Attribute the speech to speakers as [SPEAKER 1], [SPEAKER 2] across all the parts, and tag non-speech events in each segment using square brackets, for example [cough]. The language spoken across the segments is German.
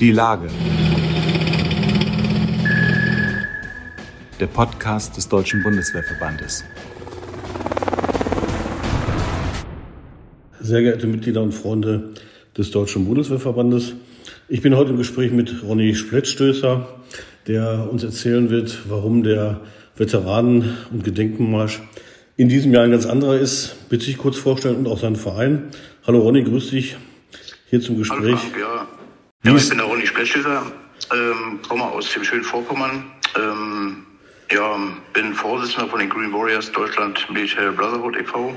[SPEAKER 1] Die Lage. Der Podcast des Deutschen Bundeswehrverbandes.
[SPEAKER 2] Sehr geehrte Mitglieder und Freunde des Deutschen Bundeswehrverbandes, ich bin heute im Gespräch mit Ronny Splettstößer, der uns erzählen wird, warum der Veteranen- und Gedenkenmarsch in diesem Jahr ein ganz anderer ist. Bitte ich kurz vorstellen und auch seinen Verein. Hallo Ronny, grüß dich hier zum Gespräch.
[SPEAKER 3] Hallo Frank, ja. Ja ich bin der Ronny Splettstößer, ähm, komme aus dem schönen Vorpommern. Ähm, ja, bin Vorsitzender von den Green Warriors Deutschland Military Brotherhood e.V.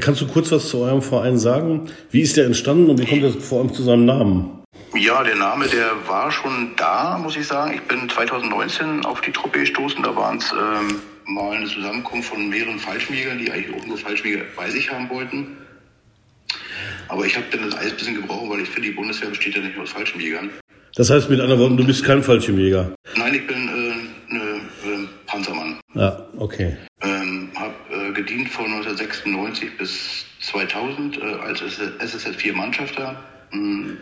[SPEAKER 2] Kannst du kurz was zu eurem Verein sagen? Wie ist der entstanden und wie kommt das vor allem zu seinem Namen?
[SPEAKER 3] Ja, der Name, der war schon da, muss ich sagen. Ich bin 2019 auf die Truppe gestoßen. Da waren es ähm, mal eine Zusammenkunft von mehreren Fallschmiegern, die eigentlich auch nur Fallschmieger bei sich haben wollten. Aber ich habe dann das alles ein bisschen gebrochen, weil ich finde, die Bundeswehr besteht ja nicht nur aus Fallschirmjägern.
[SPEAKER 2] Das heißt mit anderen Worten, du bist kein Fallschirmjäger?
[SPEAKER 3] Nein, ich bin äh, eine äh, Panzermann.
[SPEAKER 2] Ja, okay.
[SPEAKER 3] Ähm, habe äh, gedient von 1996 bis 2000 äh, als SSS 4 Mannschafter mh,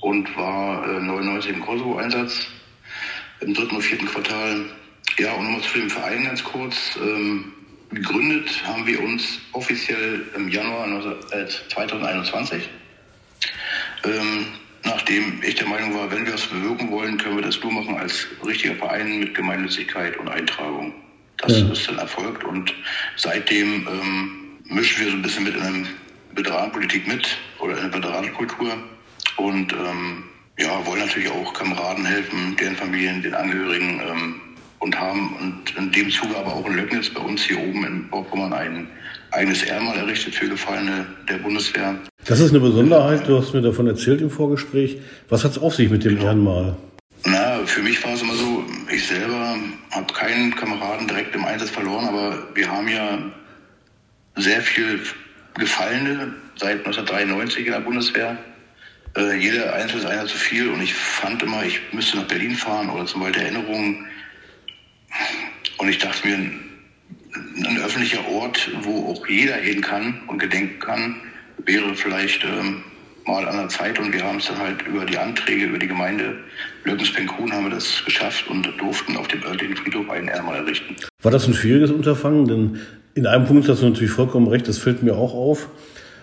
[SPEAKER 3] und war äh, 99 im Kosovo-Einsatz im dritten und vierten Quartal. Ja, und nochmal zu dem Verein ganz kurz. Ähm, gegründet haben wir uns offiziell im Januar 2021. Ähm, nachdem ich der Meinung war, wenn wir was bewirken wollen, können wir das nur machen als richtiger Verein mit Gemeinnützigkeit und Eintragung. Das ja. ist dann erfolgt und seitdem ähm, mischen wir so ein bisschen mit in der Veteranenpolitik mit oder in der Veteranenkultur und ähm, ja, wollen natürlich auch Kameraden helfen, deren Familien, den Angehörigen ähm, und haben und in dem Zuge aber auch in Löcknitz bei uns hier oben in Vorpommern ein eigenes Ehrmal errichtet für Gefallene der Bundeswehr.
[SPEAKER 2] Das ist eine Besonderheit, du hast mir davon erzählt im Vorgespräch. Was hat es auf sich mit dem Ehrenmal?
[SPEAKER 3] Na, für mich war es immer so, ich selber habe keinen Kameraden direkt im Einsatz verloren, aber wir haben ja sehr viel Gefallene seit 1993 in der Bundeswehr. Äh, jeder Einzelne ist einer zu viel und ich fand immer, ich müsste nach Berlin fahren oder zum Beispiel Erinnerungen. Und ich dachte mir, ein öffentlicher Ort, wo auch jeder hin kann und gedenken kann, wäre vielleicht ähm, mal an der Zeit. Und wir haben es dann halt über die Anträge, über die Gemeinde Löckens-Penkun haben wir das geschafft und durften auf dem örtlichen Friedhof einen Erdmal errichten.
[SPEAKER 2] War das ein schwieriges Unterfangen? Denn in einem Punkt hast du natürlich vollkommen recht, das fällt mir auch auf.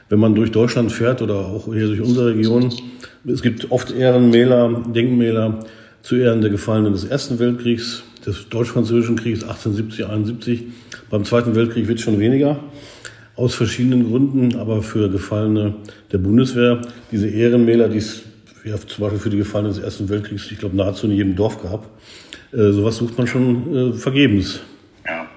[SPEAKER 2] Wenn man durch Deutschland fährt oder auch hier durch unsere Region, es gibt oft Ehrenmäler, Denkmäler zu Ehren der Gefallenen des Ersten Weltkriegs, des Deutsch-Französischen Kriegs 1870, 71. Beim Zweiten Weltkrieg wird schon weniger, aus verschiedenen Gründen, aber für Gefallene der Bundeswehr, diese Ehrenmäler, die es ja, zum Beispiel für die Gefallenen des Ersten Weltkriegs, ich glaube, nahezu in jedem Dorf gab, äh, sowas sucht man schon äh, vergebens.
[SPEAKER 3] Ja.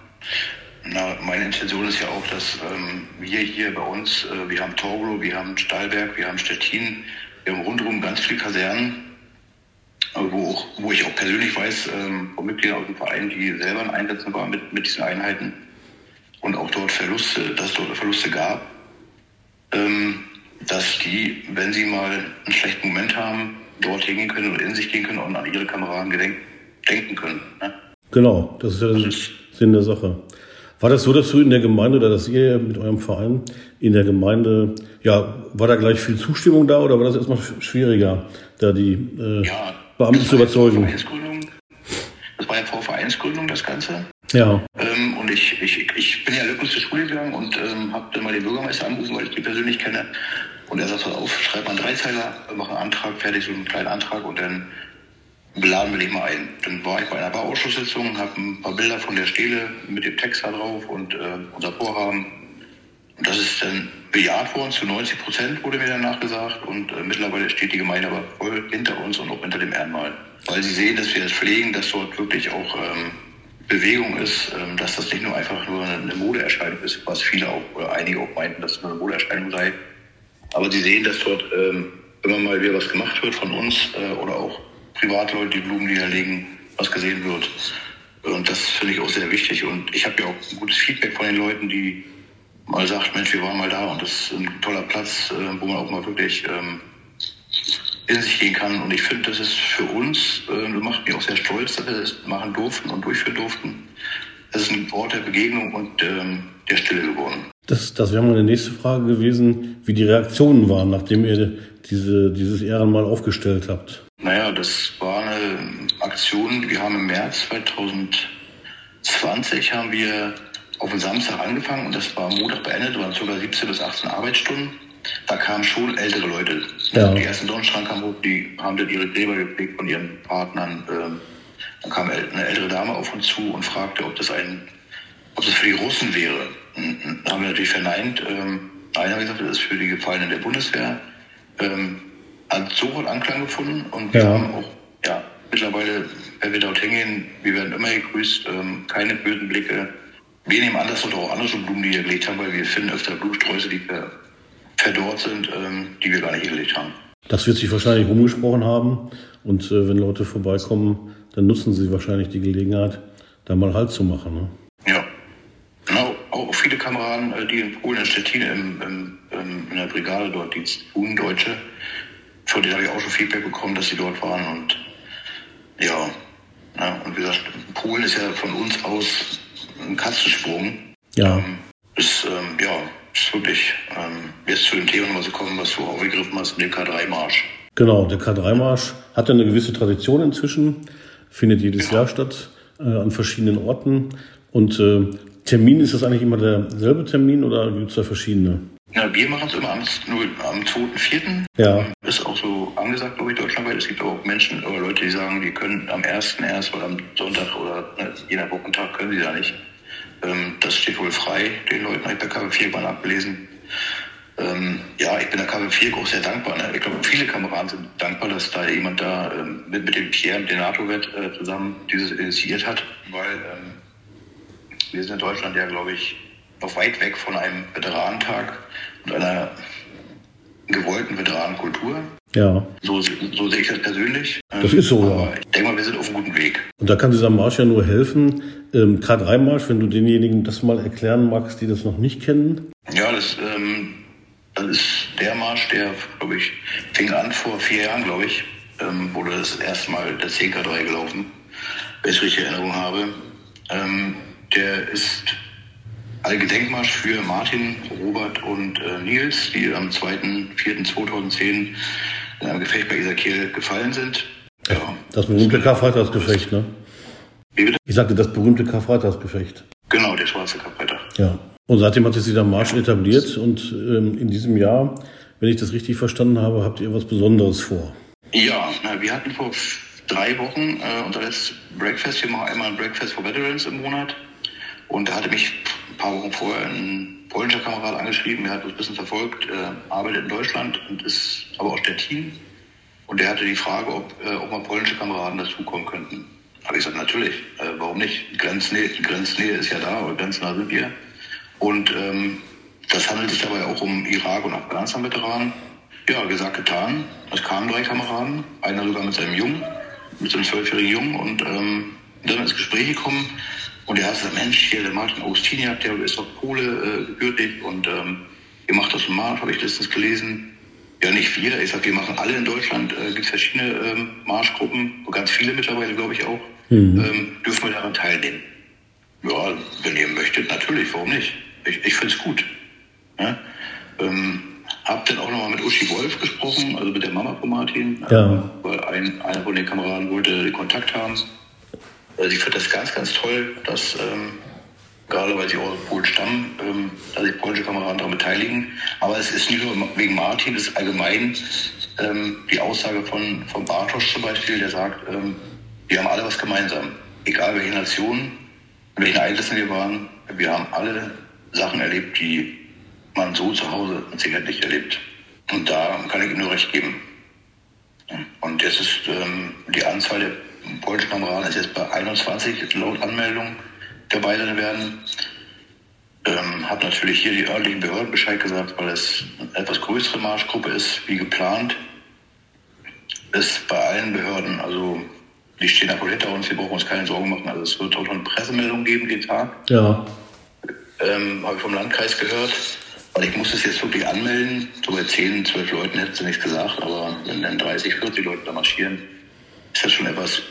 [SPEAKER 3] Na, meine Intention ist ja auch, dass ähm, wir hier bei uns, äh, wir haben Torglo, wir haben Stahlberg, wir haben Stettin, wir haben rundherum ganz viele Kasernen, wo, auch, wo ich auch persönlich weiß, ähm, von Mitgliedern aus dem Verein, die selber in Einsätzen waren mit, mit diesen Einheiten und auch dort Verluste, dass es dort Verluste gab, ähm, dass die, wenn sie mal einen schlechten Moment haben, dort hingehen können oder in sich gehen können und an ihre Kameraden gedenken, denken können. Ne?
[SPEAKER 2] Genau, das ist ja der Sinn der Sache. War das so, dass du in der Gemeinde oder dass ihr mit eurem Verein in der Gemeinde, ja, war da gleich viel Zustimmung da oder war das erstmal schwieriger, da die äh, ja, Beamten zu überzeugen?
[SPEAKER 3] Das war ja vor Vereinsgründung, das Ganze.
[SPEAKER 2] Ja.
[SPEAKER 3] Ähm, und ich, ich, ich bin ja Lückens zur Schule gegangen und ähm, habe dann mal den Bürgermeister angerufen, weil ich die persönlich kenne. Und er sagt, auf, schreib mal einen Dreizeiler, mach einen Antrag, fertig, so einen kleinen Antrag und dann beladen wir dich mal ein. Dann war ich bei einer Bauausschusssitzung, habe ein paar Bilder von der Stele mit dem Text da drauf und äh, unser Vorhaben. Und das ist dann bejaht worden, zu 90 Prozent wurde mir danach gesagt. Und äh, mittlerweile steht die Gemeinde aber voll hinter uns und auch hinter dem Ehrenmal. Weil sie sehen, dass wir das pflegen, dass dort wirklich auch ähm, Bewegung ist, ähm, dass das nicht nur einfach nur eine Modeerscheinung ist, was viele auch, oder einige auch meinten, dass es nur eine Modeerscheinung sei. Aber sie sehen, dass dort ähm, immer mal wieder was gemacht wird von uns äh, oder auch Privatleute, die Blumen niederlegen, was gesehen wird. Und das finde ich auch sehr wichtig. Und ich habe ja auch ein gutes Feedback von den Leuten, die mal sagt, Mensch, wir waren mal da und das ist ein toller Platz, äh, wo man auch mal wirklich ähm, in sich gehen kann. Und ich finde, das ist für uns, äh, das macht mich auch sehr stolz, dass wir das machen durften und durchführen durften. Es ist ein Ort der Begegnung und ähm, der Stille geworden.
[SPEAKER 2] Das, das wäre meine nächste Frage gewesen, wie die Reaktionen waren, nachdem ihr diese, dieses Ehrenmal aufgestellt habt.
[SPEAKER 3] Naja, Naja, das war eine Aktion, wir haben im März 2020 haben wir auf den Samstag angefangen und das war Montag beendet, waren ca. 17 bis 18 Arbeitsstunden. Da kamen schon ältere Leute. Ja. Die ersten Sonnenstrand kamen hoch, die haben dann ihre Gräber gepflegt von ihren Partnern. Ähm, dann kam eine ältere Dame auf uns zu und fragte, ob das ein, ob das für die Russen wäre. Da haben wir natürlich verneint. Ähm, einer hat gesagt, das ist für die Gefallenen der Bundeswehr. Ähm, hat sofort Anklang gefunden und wir ja. haben auch, ja, mittlerweile, wenn wir dort hingehen, wir werden immer gegrüßt, keine bösen Blicke. Wir nehmen an, dass dort auch andere Blumen, die wir gelegt haben, weil wir finden öfter Blumensträuße, die verdorrt sind, ähm, die wir gar nicht gelegt haben.
[SPEAKER 2] Das wird sich wahrscheinlich rumgesprochen haben. Und äh, wenn Leute vorbeikommen, dann nutzen sie wahrscheinlich die Gelegenheit, da mal Halt zu machen. Ne?
[SPEAKER 3] Ja. Genau, auch viele Kameraden, äh, die in Polen, in Stettin, im, im, im, in der Brigade dort Dienst tun, Deutsche, von denen habe ich auch schon Feedback bekommen, dass sie dort waren. Und ja, ja und wie gesagt, Polen ist ja von uns aus ein Katzensprung.
[SPEAKER 2] Ja. Ähm,
[SPEAKER 3] ist, ähm, ja, ist wirklich, ähm, jetzt zu dem Thema nochmal zu kommen, was du aufgegriffen hast, den K3-Marsch.
[SPEAKER 2] Genau, der K3-Marsch hat ja eine gewisse Tradition inzwischen, findet jedes genau. Jahr statt, äh, an verschiedenen Orten. Und äh, Termin, ist das eigentlich immer derselbe Termin oder gibt es da verschiedene?
[SPEAKER 3] Ja, wir machen es immer am, am 2.4.
[SPEAKER 2] Ja.
[SPEAKER 3] Ist auch so angesagt, glaube ich, deutschlandweit. Es gibt auch Menschen oder Leute, die sagen, die können am 1. erst oder am Sonntag oder ne, je nach Wochentag können sie da nicht. Ähm, das steht wohl frei, den Leuten habe ich bei KW4 mal abgelesen. Ähm, ja, ich bin der KW4 auch sehr dankbar. Ne? Ich glaube, viele Kameraden sind dankbar, dass da jemand da ähm, mit, mit dem Pierre, mit dem NATO-Wett äh, zusammen dieses initiiert hat, weil ähm, wir sind in Deutschland ja, glaube ich, noch weit weg von einem Veteranentag und einer gewollten Veteranenkultur.
[SPEAKER 2] Ja.
[SPEAKER 3] So, so sehe ich das persönlich.
[SPEAKER 2] Das ist so, ja.
[SPEAKER 3] Ich denke mal, wir sind auf einem guten Weg.
[SPEAKER 2] Und da kann dieser Marsch ja nur helfen. Ähm, K3-Marsch, wenn du denjenigen das mal erklären magst, die das noch nicht kennen.
[SPEAKER 3] Ja, das, ähm, das ist der Marsch, der, glaube ich, fing an vor vier Jahren, glaube ich, ähm, wurde das erste Mal der 10K3 gelaufen, wenn ich richtig Erinnerung habe. Ähm, der ist ein Gedenkmarsch für Martin, Robert und äh, Nils, die am 2.4.2010 in einem Gefecht bei Isakiel gefallen sind.
[SPEAKER 2] Ja. Das berühmte Karfreitagsgefecht, ne?
[SPEAKER 3] Wie bitte?
[SPEAKER 2] Ich sagte das berühmte Karfreitagsgefecht.
[SPEAKER 3] Genau, der schwarze Karfreitag.
[SPEAKER 2] Ja. Und seitdem hat sich dieser Marsch etabliert und ähm, in diesem Jahr, wenn ich das richtig verstanden habe, habt ihr was Besonderes vor.
[SPEAKER 3] Ja, na, wir hatten vor drei Wochen äh, unser letztes Breakfast. Wir machen einmal ein Breakfast for Veterans im Monat. Und da hatte mich ein paar Wochen vorher ein polnischer Kamerad angeschrieben, er hat uns ein bisschen verfolgt, äh, arbeitet in Deutschland und ist aber aus Stettin. Und der hatte die Frage, ob, äh, ob mal polnische Kameraden dazukommen könnten. Habe ich gesagt, natürlich, äh, warum nicht? Grenznähe, Grenznähe ist ja da, aber grenznah sind wir. Und ähm, das handelt sich dabei auch um Irak- und Afghanistan-Veteranen. Ja, gesagt, getan. Es kamen drei Kameraden, einer sogar mit seinem Jungen, mit seinem zwölfjährigen Jungen und ähm, dann ins Gespräch gekommen. Und er hat gesagt, Mensch, hier der Martin Augustiniak, der ist doch Pole äh, gebürtig und ähm, ihr macht das im Marsch, habe ich letztens gelesen. Ja, nicht wir. Ich sage, wir machen alle in Deutschland. Äh, gibt es verschiedene ähm, Marschgruppen, ganz viele mittlerweile, glaube ich auch. Mhm. Ähm, dürfen wir daran teilnehmen? Ja, wenn ihr möchtet, natürlich, warum nicht? Ich, ich finde es gut. Ja? Ähm, hab dann auch nochmal mit Uschi Wolf gesprochen, also mit der Mama von Martin,
[SPEAKER 2] ja.
[SPEAKER 3] äh, weil ein, einer von den Kameraden wollte Kontakt haben. Also ich finde das ganz, ganz toll, dass ähm, gerade weil sie aus Polen stammen, ähm, dass sich polnische Kameraden daran beteiligen. Aber es ist nicht nur wegen Martin, es ist allgemein ähm, die Aussage von, von Bartosz zum Beispiel, der sagt, ähm, wir haben alle was gemeinsam. Egal welche Nation, in welchen Ereignissen wir waren, wir haben alle Sachen erlebt, die man so zu Hause Sicherheit nicht erlebt. Und da kann ich ihm nur recht geben. Und jetzt ist ähm, die Anzahl der Kameraden ist jetzt bei 21 laut Anmeldung dabei sein werden. Ähm, habe natürlich hier die örtlichen Behörden Bescheid gesagt, weil es eine etwas größere Marschgruppe ist, wie geplant. Ist bei allen Behörden, also die stehen da voll hinter uns, wir brauchen uns keine Sorgen machen. Also es wird auch schon Pressemeldungen geben den Tag.
[SPEAKER 2] Ja.
[SPEAKER 3] Ähm, habe ich vom Landkreis gehört. Weil ich muss es jetzt wirklich anmelden. So bei 10, 12 Leuten hätte sie nichts gesagt, aber wenn dann 30, 40 Leute da marschieren, ist das schon etwas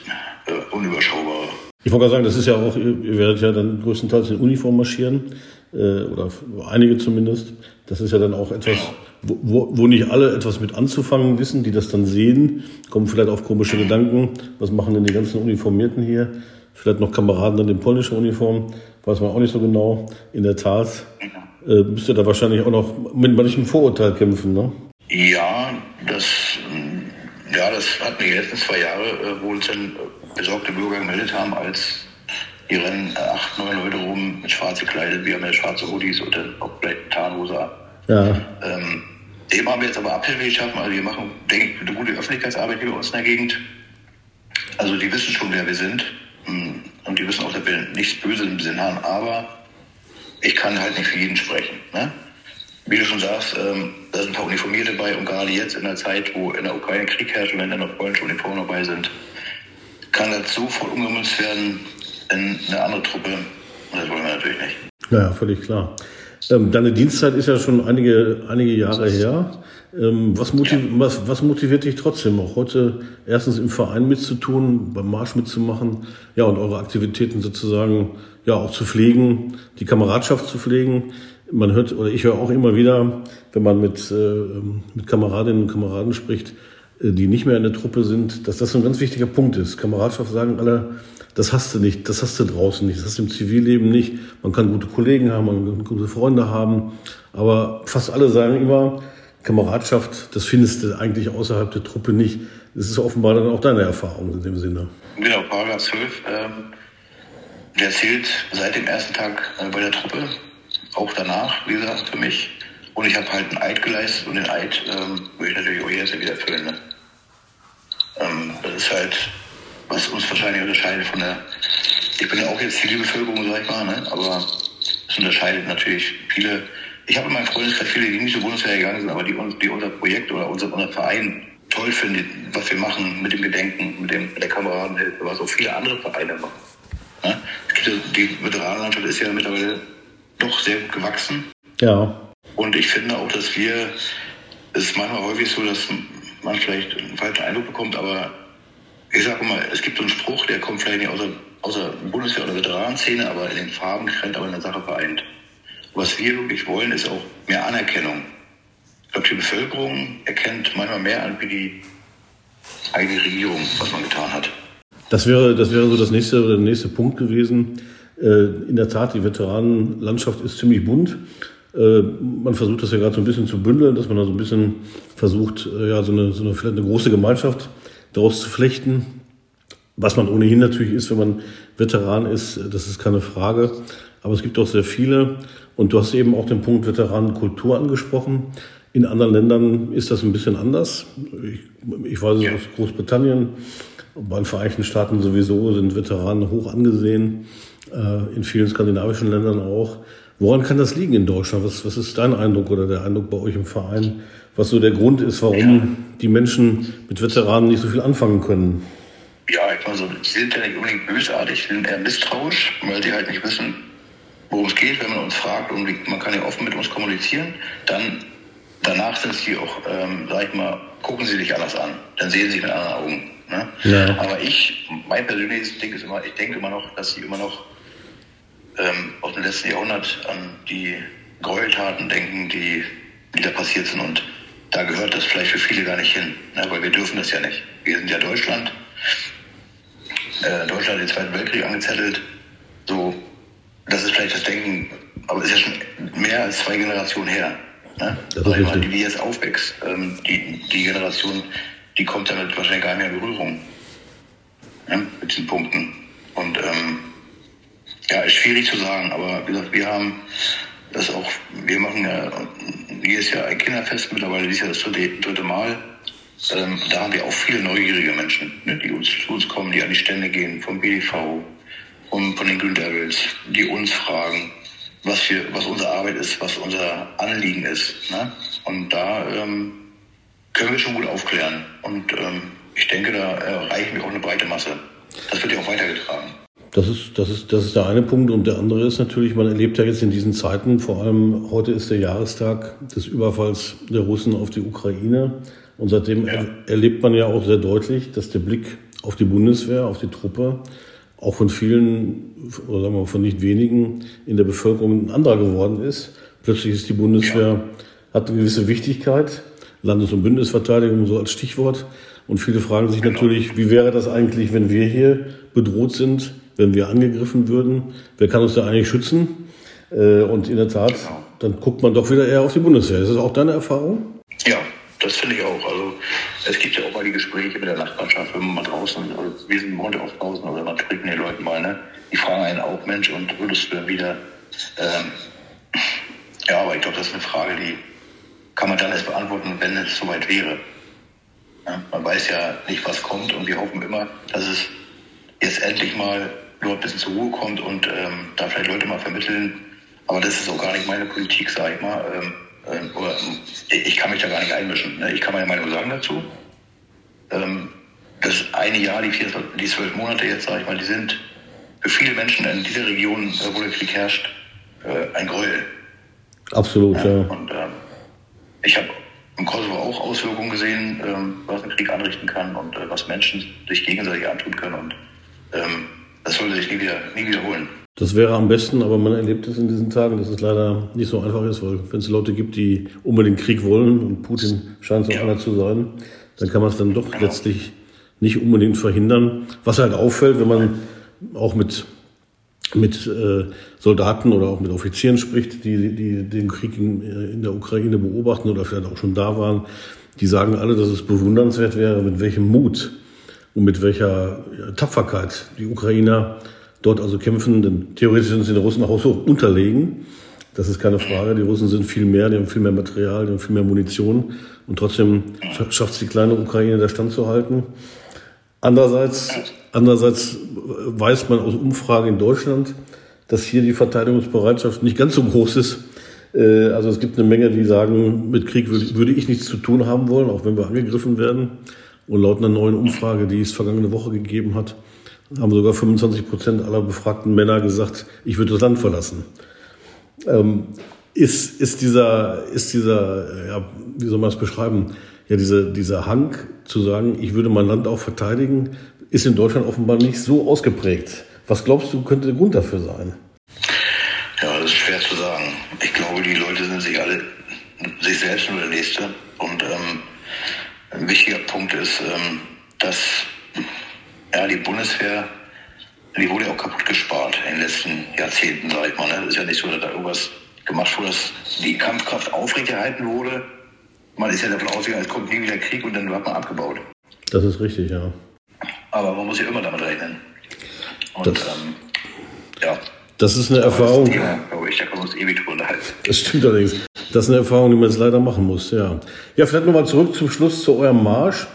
[SPEAKER 3] äh, unüberschaubarer.
[SPEAKER 2] Ich wollte gerade sagen, das ist ja auch, ihr werdet ja dann größtenteils in Uniform marschieren, äh, oder einige zumindest. Das ist ja dann auch etwas, wo, wo nicht alle etwas mit anzufangen wissen, die das dann sehen, kommen vielleicht auf komische Gedanken. Was machen denn die ganzen Uniformierten hier? Vielleicht noch Kameraden in den polnischen Uniformen, weiß man auch nicht so genau. In der Tat äh, müsst ihr da wahrscheinlich auch noch mit manchem Vorurteil kämpfen, ne?
[SPEAKER 3] Ja, das, ja, das hat mir die letzten zwei Jahre, äh, wo uns dann äh, besorgte Bürger gemeldet haben, als hier rennen acht, neun Leute rum mit schwarze Kleider, wir haben ja schwarze Hoodies und dann auch vielleicht Tarnhose.
[SPEAKER 2] Ja.
[SPEAKER 3] Ähm, dem haben wir jetzt aber Abhilfe geschaffen. Also wir machen, denke ich, eine gute Öffentlichkeitsarbeit hier bei uns in der Gegend. Also die wissen schon, wer wir sind. Hm, und die wissen auch, dass wir nichts Böses im Sinn haben. Aber ich kann halt nicht für jeden sprechen. Ne? Wie du schon sagst, ähm, da sind ein paar Uniformierte dabei. Und gerade jetzt in der Zeit, wo in der Ukraine Krieg herrscht und wenn dann noch polnische Uniformen dabei sind, kann das sofort umgemünzt werden in eine andere Truppe. Und das wollen wir natürlich nicht.
[SPEAKER 2] Ja, völlig klar. Ähm, deine Dienstzeit ist ja schon einige, einige Jahre her. Ähm, was, motiv ja. was, was, motiviert dich trotzdem auch heute erstens im Verein mitzutun, beim Marsch mitzumachen, ja, und eure Aktivitäten sozusagen ja auch zu pflegen, die Kameradschaft zu pflegen? Man hört, oder ich höre auch immer wieder, wenn man mit, äh, mit Kameradinnen und Kameraden spricht, äh, die nicht mehr in der Truppe sind, dass das ein ganz wichtiger Punkt ist. Kameradschaft sagen alle, das hast du nicht, das hast du draußen nicht, das hast du im Zivilleben nicht. Man kann gute Kollegen haben, man kann gute Freunde haben, aber fast alle sagen immer, Kameradschaft, das findest du eigentlich außerhalb der Truppe nicht. Das ist offenbar dann auch deine Erfahrung in dem Sinne.
[SPEAKER 3] Genau, Paragraph 12, ähm, der zählt seit dem ersten Tag äh, bei der Truppe, auch danach, wie gesagt, für mich. Und ich habe halt einen Eid geleistet und den Eid ähm, will ich natürlich auch jetzt wieder erfüllen. Ne? Ähm, das ist halt was uns wahrscheinlich unterscheidet von der, ich bin ja auch jetzt Zivilbevölkerung, sag ich mal, ne? aber es unterscheidet natürlich viele. Ich habe in meinem Freundeskreis viele, die nicht zur Bundeswehr gegangen sind, aber die, die unser Projekt oder unser, unser Verein toll finden, was wir machen mit dem Gedenken, mit, dem, mit der Kameradenhilfe, was auch viele andere Vereine machen. Ne? Die Veteranenlandschaft ist ja mittlerweile doch sehr gut gewachsen.
[SPEAKER 2] Ja.
[SPEAKER 3] Und ich finde auch, dass wir, es ist manchmal häufig so, dass man vielleicht einen falschen Eindruck bekommt, aber ich sage mal, es gibt so einen Spruch, der kommt vielleicht nicht außer, außer Bundeswehr- oder Veteranenszene, aber in den Farben getrennt, aber in der Sache vereint. Was wir wirklich wollen, ist auch mehr Anerkennung. Ich glaube, die Bevölkerung erkennt manchmal mehr an wie die eigene Regierung, was man getan hat.
[SPEAKER 2] Das wäre, das wäre so das nächste, der nächste Punkt gewesen. Äh, in der Tat, die Veteranenlandschaft ist ziemlich bunt. Äh, man versucht das ja gerade so ein bisschen zu bündeln, dass man da so ein bisschen versucht, äh, ja, so eine, so eine, vielleicht eine große Gemeinschaft daraus zu flechten. Was man ohnehin natürlich ist, wenn man Veteran ist, das ist keine Frage. Aber es gibt auch sehr viele. Und du hast eben auch den Punkt Veteranenkultur angesprochen. In anderen Ländern ist das ein bisschen anders. Ich, ich weiß es ja. aus Großbritannien. Bei den Vereinigten Staaten sowieso sind Veteranen hoch angesehen. Äh, in vielen skandinavischen Ländern auch. Woran kann das liegen in Deutschland? Was, was ist dein Eindruck oder der Eindruck bei euch im Verein? was so der Grund ist, warum die Menschen mit Veteranen nicht so viel anfangen können.
[SPEAKER 3] Ja, ich meine so, sie sind ja nicht unbedingt bösartig, sie sind eher misstrauisch, weil sie halt nicht wissen, worum es geht, wenn man uns fragt und man kann ja offen mit uns kommunizieren, dann danach sind sie auch, ähm, sag ich mal, gucken sie dich anders an, dann sehen sie mit anderen Augen. Ne? Ja. Aber ich, mein persönliches Ding ist immer, ich denke immer noch, dass sie immer noch ähm, aus dem letzten Jahrhundert an die Gräueltaten denken, die, die da passiert sind und da gehört das vielleicht für viele gar nicht hin, ne, weil wir dürfen das ja nicht. Wir sind ja Deutschland. Äh, Deutschland hat den Zweiten Weltkrieg angezettelt. So, das ist vielleicht das Denken, aber es ist ja schon mehr als zwei Generationen her. Ne? Mal, die, die jetzt aufwächst, ähm, die, die Generation, die kommt damit wahrscheinlich gar nicht mehr in Berührung ne, mit diesen Punkten. Und ähm, ja, ist schwierig zu sagen, aber wie gesagt, wir haben das auch, wir machen ja jedes Jahr ein Kinderfest, mittlerweile dieses Jahr das dritte, dritte Mal. Ähm, da haben wir auch viele neugierige Menschen, ne, die uns zu uns kommen, die an die Stände gehen, vom BDV, und von den Green Devils, die uns fragen, was, wir, was unsere Arbeit ist, was unser Anliegen ist. Ne? Und da ähm, können wir schon gut aufklären. Und ähm, ich denke, da erreichen wir auch eine breite Masse. Das wird ja auch weitergetragen.
[SPEAKER 2] Das ist, das, ist, das ist der eine Punkt. Und der andere ist natürlich, man erlebt ja jetzt in diesen Zeiten, vor allem heute ist der Jahrestag des Überfalls der Russen auf die Ukraine. Und seitdem ja. erlebt man ja auch sehr deutlich, dass der Blick auf die Bundeswehr, auf die Truppe, auch von vielen, oder sagen wir mal von nicht wenigen in der Bevölkerung ein anderer geworden ist. Plötzlich ist die Bundeswehr hat eine gewisse Wichtigkeit. Landes- und Bündnisverteidigung so als Stichwort. Und viele fragen sich genau. natürlich, wie wäre das eigentlich, wenn wir hier bedroht sind, wenn wir angegriffen würden? Wer kann uns da eigentlich schützen? Äh, und in der Tat, genau. dann guckt man doch wieder eher auf die Bundeswehr. Ist das auch deine Erfahrung?
[SPEAKER 3] Ja, das finde ich auch. Also es gibt ja auch mal die Gespräche mit der Nachbarschaft, wenn man mal draußen, also wir sind heute oft draußen oder man spricht mit den Leuten mal, ne? Die fragen einen auch, Mensch, und würdest du wieder. Ähm, ja, aber ich glaube, das ist eine Frage, die kann man dann erst beantworten, wenn es soweit wäre. Ja, man weiß ja nicht, was kommt und wir hoffen immer, dass es jetzt endlich mal nur ein bisschen zur Ruhe kommt und ähm, da vielleicht Leute mal vermitteln. Aber das ist auch gar nicht meine Politik, sage ich mal. Ähm, ähm, oder, ich kann mich da gar nicht einmischen. Ne? Ich kann meine Meinung sagen dazu. Ähm, das eine Jahr, die, vier, die zwölf Monate jetzt, sage ich mal, die sind für viele Menschen in dieser Region, äh, wo der Krieg herrscht, äh, ein Gräuel.
[SPEAKER 2] Absolut, ja. ja.
[SPEAKER 3] Und ähm, ich habe im Kosovo auch Auswirkungen gesehen, ähm, was ein Krieg anrichten kann und äh, was Menschen sich gegenseitig antun können. Und ähm, das sollte sich nie, wieder, nie wiederholen.
[SPEAKER 2] Das wäre am besten, aber man erlebt es in diesen Tagen, dass es leider nicht so einfach ist, weil wenn es Leute gibt, die unbedingt Krieg wollen und Putin scheint so ja. einer zu sein, dann kann man es dann doch genau. letztlich nicht unbedingt verhindern. Was halt auffällt, wenn man auch mit mit äh, Soldaten oder auch mit Offizieren spricht, die, die den Krieg in, äh, in der Ukraine beobachten oder vielleicht auch schon da waren, die sagen alle, dass es bewundernswert wäre, mit welchem Mut und mit welcher Tapferkeit die Ukrainer dort also kämpfen. Denn theoretisch sind sie den Russen auch so unterlegen. Das ist keine Frage. Die Russen sind viel mehr, die haben viel mehr Material, die haben viel mehr Munition. Und trotzdem schafft es die kleine Ukraine, da standzuhalten. Andererseits, andererseits weiß man aus Umfragen in Deutschland, dass hier die Verteidigungsbereitschaft nicht ganz so groß ist. Äh, also es gibt eine Menge, die sagen, mit Krieg würde ich nichts zu tun haben wollen, auch wenn wir angegriffen werden. Und laut einer neuen Umfrage, die es vergangene Woche gegeben hat, haben sogar 25 Prozent aller befragten Männer gesagt, ich würde das Land verlassen. Ähm, ist, ist dieser, ist dieser, ja, wie soll man es beschreiben, ja, diese, dieser Hang zu sagen, ich würde mein Land auch verteidigen, ist in Deutschland offenbar nicht so ausgeprägt. Was glaubst du, könnte der Grund dafür sein?
[SPEAKER 3] Ja, das ist schwer zu sagen. Ich glaube, die Leute sind sich alle sich selbst nur der Nächste. Und ähm, ein wichtiger Punkt ist, ähm, dass ja, die Bundeswehr, die wurde ja auch kaputt gespart in den letzten Jahrzehnten, sag ich mal. Ne? Es ist ja nicht so, dass da irgendwas gemacht wurde, dass die Kampfkraft aufrechterhalten wurde. Man ist ja davon ausgegangen, es kommt nie wieder Krieg und dann wird man abgebaut.
[SPEAKER 2] Das ist richtig, ja.
[SPEAKER 3] Aber man muss ja immer damit rechnen. Und das, ähm, ja.
[SPEAKER 2] Das ist eine Erfahrung. Das
[SPEAKER 3] Thema, glaube ich, da können wir uns ewig drüber unterhalten.
[SPEAKER 2] Das stimmt allerdings. Das ist eine Erfahrung, die man jetzt leider machen muss, ja. Ja, vielleicht nochmal zurück zum Schluss zu eurem Marsch.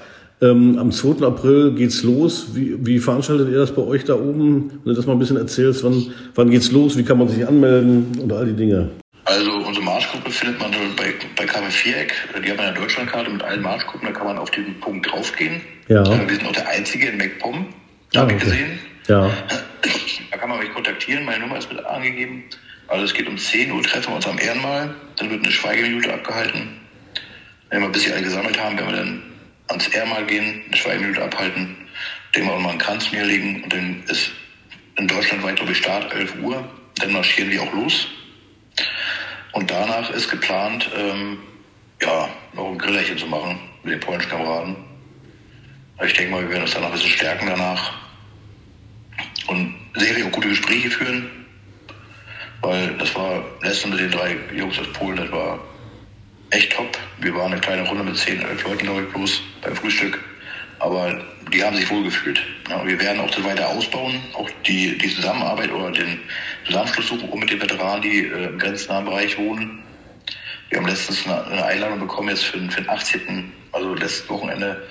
[SPEAKER 2] Ähm, am 2. April geht's los. Wie, wie veranstaltet ihr das bei euch da oben? Wenn du das mal ein bisschen erzählst, wann, wann geht's los? Wie kann man sich anmelden und all die Dinge?
[SPEAKER 3] Also unsere Marschgruppe findet man bei, bei KW Viereck. Die haben eine Deutschlandkarte mit allen Marschgruppen, da kann man auf diesen Punkt draufgehen. Ja. Wir sind auch der Einzige in MacPom, da ah, habe ich okay. gesehen.
[SPEAKER 2] Ja.
[SPEAKER 3] Da kann man mich kontaktieren, meine Nummer ist mit angegeben. Also es geht um 10 Uhr, treffen wir uns am Ehrenmal, dann wird eine Schweigeminute abgehalten. Wenn wir ein bisschen alle gesammelt haben, werden wir dann ans Ehrenmal gehen, eine Schweigeminute abhalten, dem wir auch mal einen Kranz mir legen und dann ist in Deutschland weit, glaube ich, Start 11 Uhr. Dann marschieren wir auch los. Und danach ist geplant, ähm, ja, noch ein Grillerchen zu machen mit den polnischen Kameraden. Ich denke mal, wir werden uns dann noch ein bisschen stärken danach und sicherlich auch gute Gespräche führen, weil das war letztens mit den drei Jungs aus Polen, das war echt top. Wir waren eine kleine Runde mit zehn, elf Leuten, glaube ich, bloß beim Frühstück. Aber die haben sich wohlgefühlt. Ja, wir werden auch das weiter ausbauen, auch die, die Zusammenarbeit oder den Zusammenschluss suchen, um mit den Veteranen, die äh, im grenznahen Bereich wohnen. Wir haben letztens eine, eine Einladung bekommen jetzt für, für den 18., also letztes Wochenende,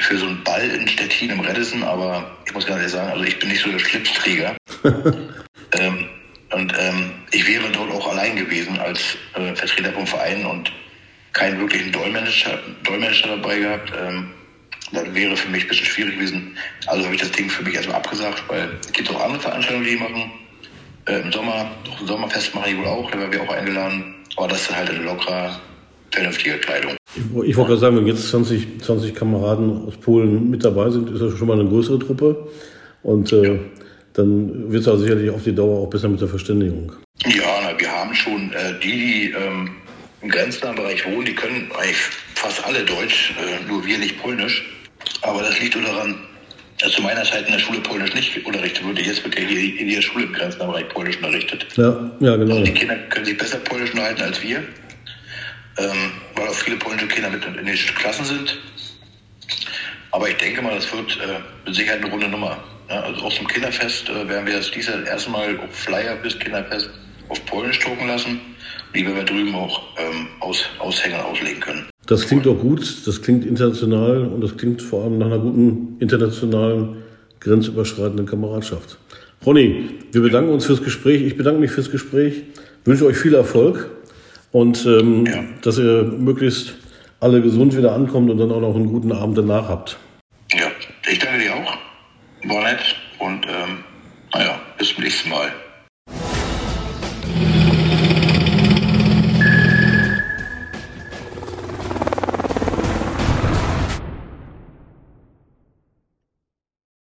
[SPEAKER 3] für so einen Ball in Stettin im Redison, aber ich muss ganz ehrlich sagen, also ich bin nicht so der Schlipsträger. [laughs] ähm, und ähm, ich wäre dort auch allein gewesen als äh, Vertreter vom Verein und keinen wirklichen Dolmetscher, Dolmetscher dabei gehabt. Ähm, das wäre für mich ein bisschen schwierig gewesen. Also habe ich das Ding für mich erstmal abgesagt, weil es gibt auch andere Veranstaltungen, die machen. Äh, Im Sommer, auch ein Sommerfest mache ich wohl auch, da werden wir auch eingeladen. Aber das ist halt eine lockere, vernünftige Kleidung.
[SPEAKER 2] Ich, ich wollte gerade sagen, wenn jetzt 20, 20 Kameraden aus Polen mit dabei sind, ist das schon mal eine größere Truppe. Und äh, ja. Dann wird es also sicherlich auf die Dauer auch besser mit der Verständigung.
[SPEAKER 3] Ja, na, wir haben schon äh, die, die ähm, im grenznahen Bereich wohnen, die können eigentlich fast alle Deutsch, äh, nur wir nicht Polnisch. Aber das liegt nur daran, dass zu meiner Zeit in der Schule Polnisch nicht unterrichtet wurde. Jetzt wird ja hier in jeder Schule im grenznahen Bereich Polnisch unterrichtet.
[SPEAKER 2] Ja, ja, genau.
[SPEAKER 3] Also die Kinder können sich besser Polnisch unterhalten als wir, ähm, weil auch viele polnische Kinder mit in den Klassen sind. Aber ich denke mal, das wird äh, mit Sicherheit eine runde Nummer. Ja, also auch zum Kinderfest äh, werden wir das dieses erstmal auf Flyer bis Kinderfest auf Polnisch drucken lassen, die wir drüben auch ähm, aus, aushängen auslegen können.
[SPEAKER 2] Das klingt auch gut, das klingt international und das klingt vor allem nach einer guten internationalen, grenzüberschreitenden Kameradschaft. Ronny, wir bedanken uns fürs Gespräch. Ich bedanke mich fürs Gespräch, wünsche euch viel Erfolg und ähm, ja. dass ihr möglichst alle gesund wieder ankommt und dann auch noch einen guten Abend danach habt.
[SPEAKER 3] Ja, ich danke dir auch. War nett und ähm, naja, bis zum nächsten Mal.